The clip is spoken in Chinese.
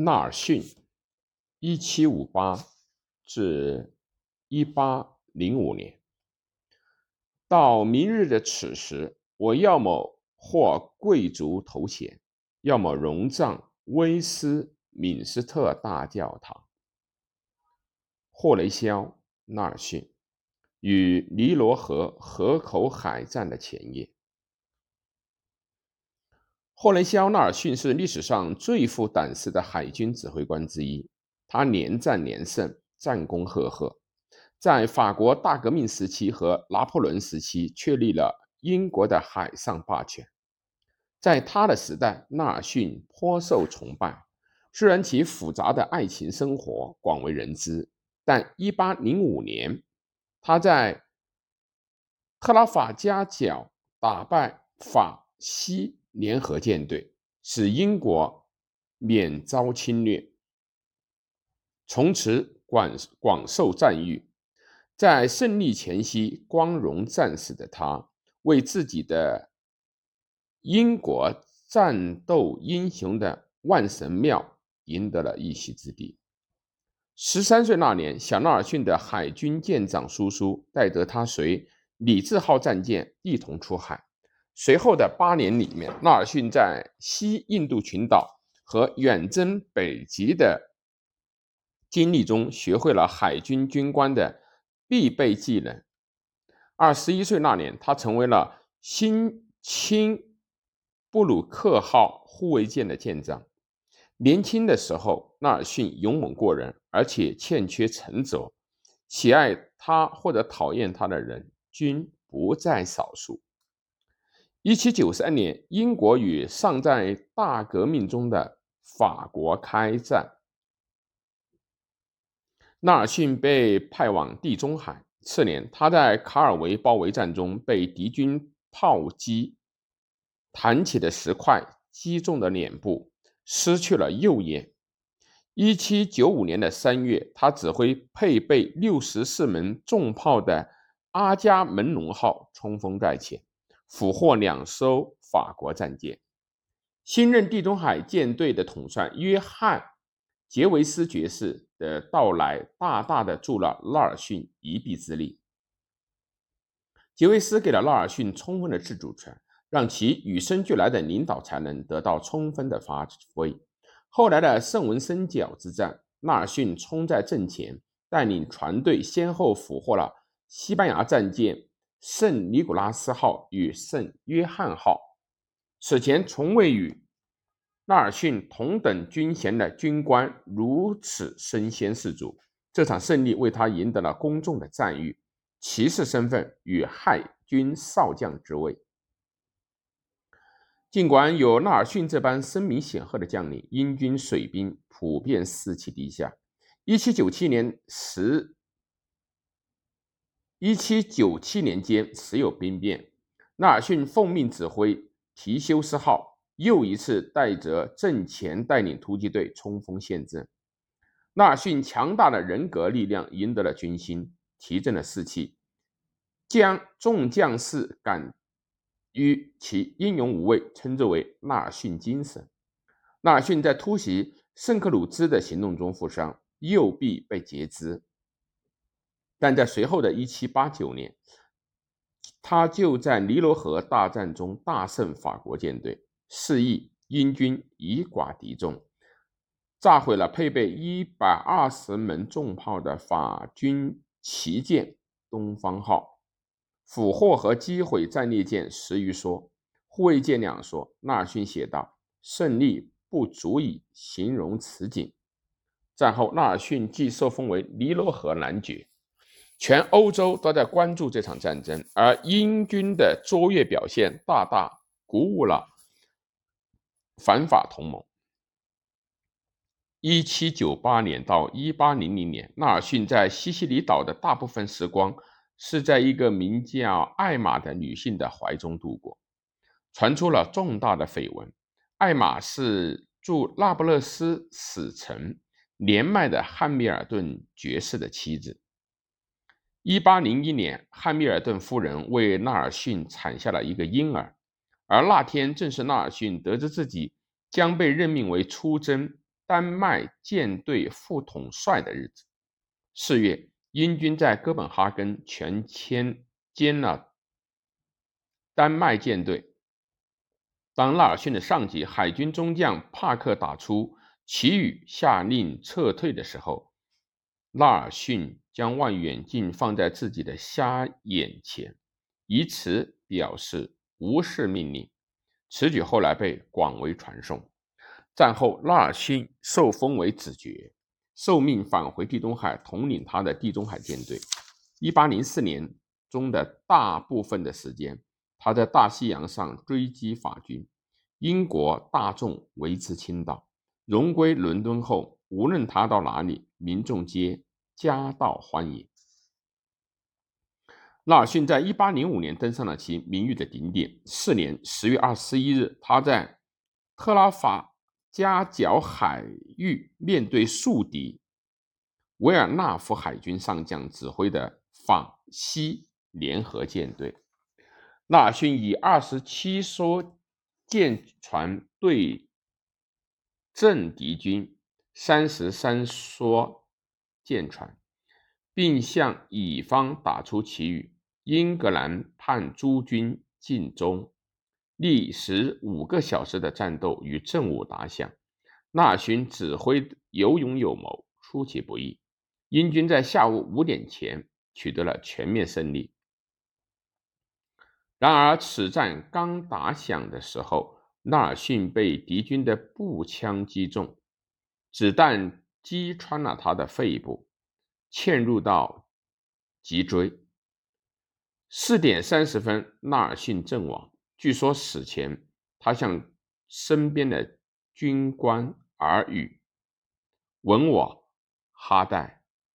纳尔逊，一七五八至一八零五年。到明日的此时，我要么获贵族头衔，要么荣葬威斯敏斯特大教堂。霍雷肖·纳尔逊与尼罗河河口海战的前夜。霍雷肖·纳尔逊是历史上最富胆识的海军指挥官之一，他连战连胜，战功赫赫，在法国大革命时期和拿破仑时期确立了英国的海上霸权。在他的时代，纳尔逊颇受崇拜，虽然其复杂的爱情生活广为人知，但1805年他在特拉法加角打败法西。联合舰队使英国免遭侵略，从此广广受赞誉。在胜利前夕，光荣战死的他，为自己的英国战斗英雄的万神庙赢得了一席之地。十三岁那年，小纳尔逊的海军舰长叔叔带着他随李治号战舰一同出海。随后的八年里面，纳尔逊在西印度群岛和远征北极的经历中，学会了海军军官的必备技能。二十一岁那年，他成为了新钦布鲁克号护卫舰的舰长。年轻的时候，纳尔逊勇猛过人，而且欠缺沉着，喜爱他或者讨厌他的人均不在少数。一七九三年，英国与尚在大革命中的法国开战。纳尔逊被派往地中海。次年，他在卡尔维包围战中被敌军炮击弹起的石块击中了脸部，失去了右眼。一七九五年的三月，他指挥配备六十四门重炮的阿伽门农号冲锋在前。俘获两艘法国战舰。新任地中海舰队的统帅约翰·杰维斯爵士的到来，大大的助了纳尔逊一臂之力。杰维斯给了纳尔逊充分的自主权，让其与生俱来的领导才能得到充分的发挥。后来的圣文森角之战，纳尔逊冲在阵前，带领船队先后俘获了西班牙战舰。圣尼古拉斯号与圣约翰号，此前从未与纳尔逊同等军衔的军官如此身先士卒。这场胜利为他赢得了公众的赞誉，骑士身份与海军少将之位。尽管有纳尔逊这般声名显赫的将领，英军水兵普遍士气低下。一七九七年十。一七九七年间，时有兵变。纳尔逊奉命指挥提修斯号，又一次带着阵前带领突击队冲锋陷阵。纳尔逊强大的人格力量赢得了军心，提振了士气，将众将士感于其英勇无畏，称之为纳尔逊精神。纳尔逊在突袭圣克鲁兹的行动中负伤，右臂被截肢。但在随后的1789年，他就在尼罗河大战中大胜法国舰队，示意英军以寡敌众，炸毁了配备120门重炮的法军旗舰“东方号”，俘获和击毁战列舰十余艘，护卫舰两艘。纳尔逊写道：“胜利不足以形容此景。”战后，纳尔逊即受封为尼罗河男爵。全欧洲都在关注这场战争，而英军的卓越表现大大鼓舞了反法同盟。一七九八年到一八零零年，纳尔逊在西西里岛的大部分时光是在一个名叫艾玛的女性的怀中度过。传出了重大的绯闻：艾玛是驻那不勒斯使臣年迈的汉密尔顿爵士的妻子。一八零一年，汉密尔顿夫人为纳尔逊产下了一个婴儿，而那天正是纳尔逊得知自己将被任命为出征丹麦舰队副统帅的日子。四月，英军在哥本哈根全歼歼了丹麦舰队。当纳尔逊的上级海军中将帕克打出旗语下令撤退的时候，纳尔逊将望远镜放在自己的瞎眼前，以此表示无视命令。此举后来被广为传颂。战后，纳尔逊受封为子爵，受命返回地中海，统领他的地中海舰队。1804年中的大部分的时间。他在大西洋上追击法军，英国大众为之倾倒。荣归伦敦后，无论他到哪里，民众皆夹道欢迎。纳尔逊在1805年登上了其名誉的顶点。次年十月二十一日，他在特拉法加角海域面对宿敌维尔纳夫海军上将指挥的法西联合舰队。纳尔逊以二十七艘舰船对阵敌军三十三艘舰船，并向乙方打出旗语：“英格兰盼诸军尽忠。”历时五个小时的战斗与正午打响。纳勋指挥有勇有谋，出其不意。英军在下午五点前取得了全面胜利。然而，此战刚打响的时候，纳尔逊被敌军的步枪击中，子弹击穿了他的肺部，嵌入到脊椎。四点三十分，纳尔逊阵亡。据说死前，他向身边的军官耳语：“吻我，哈代。”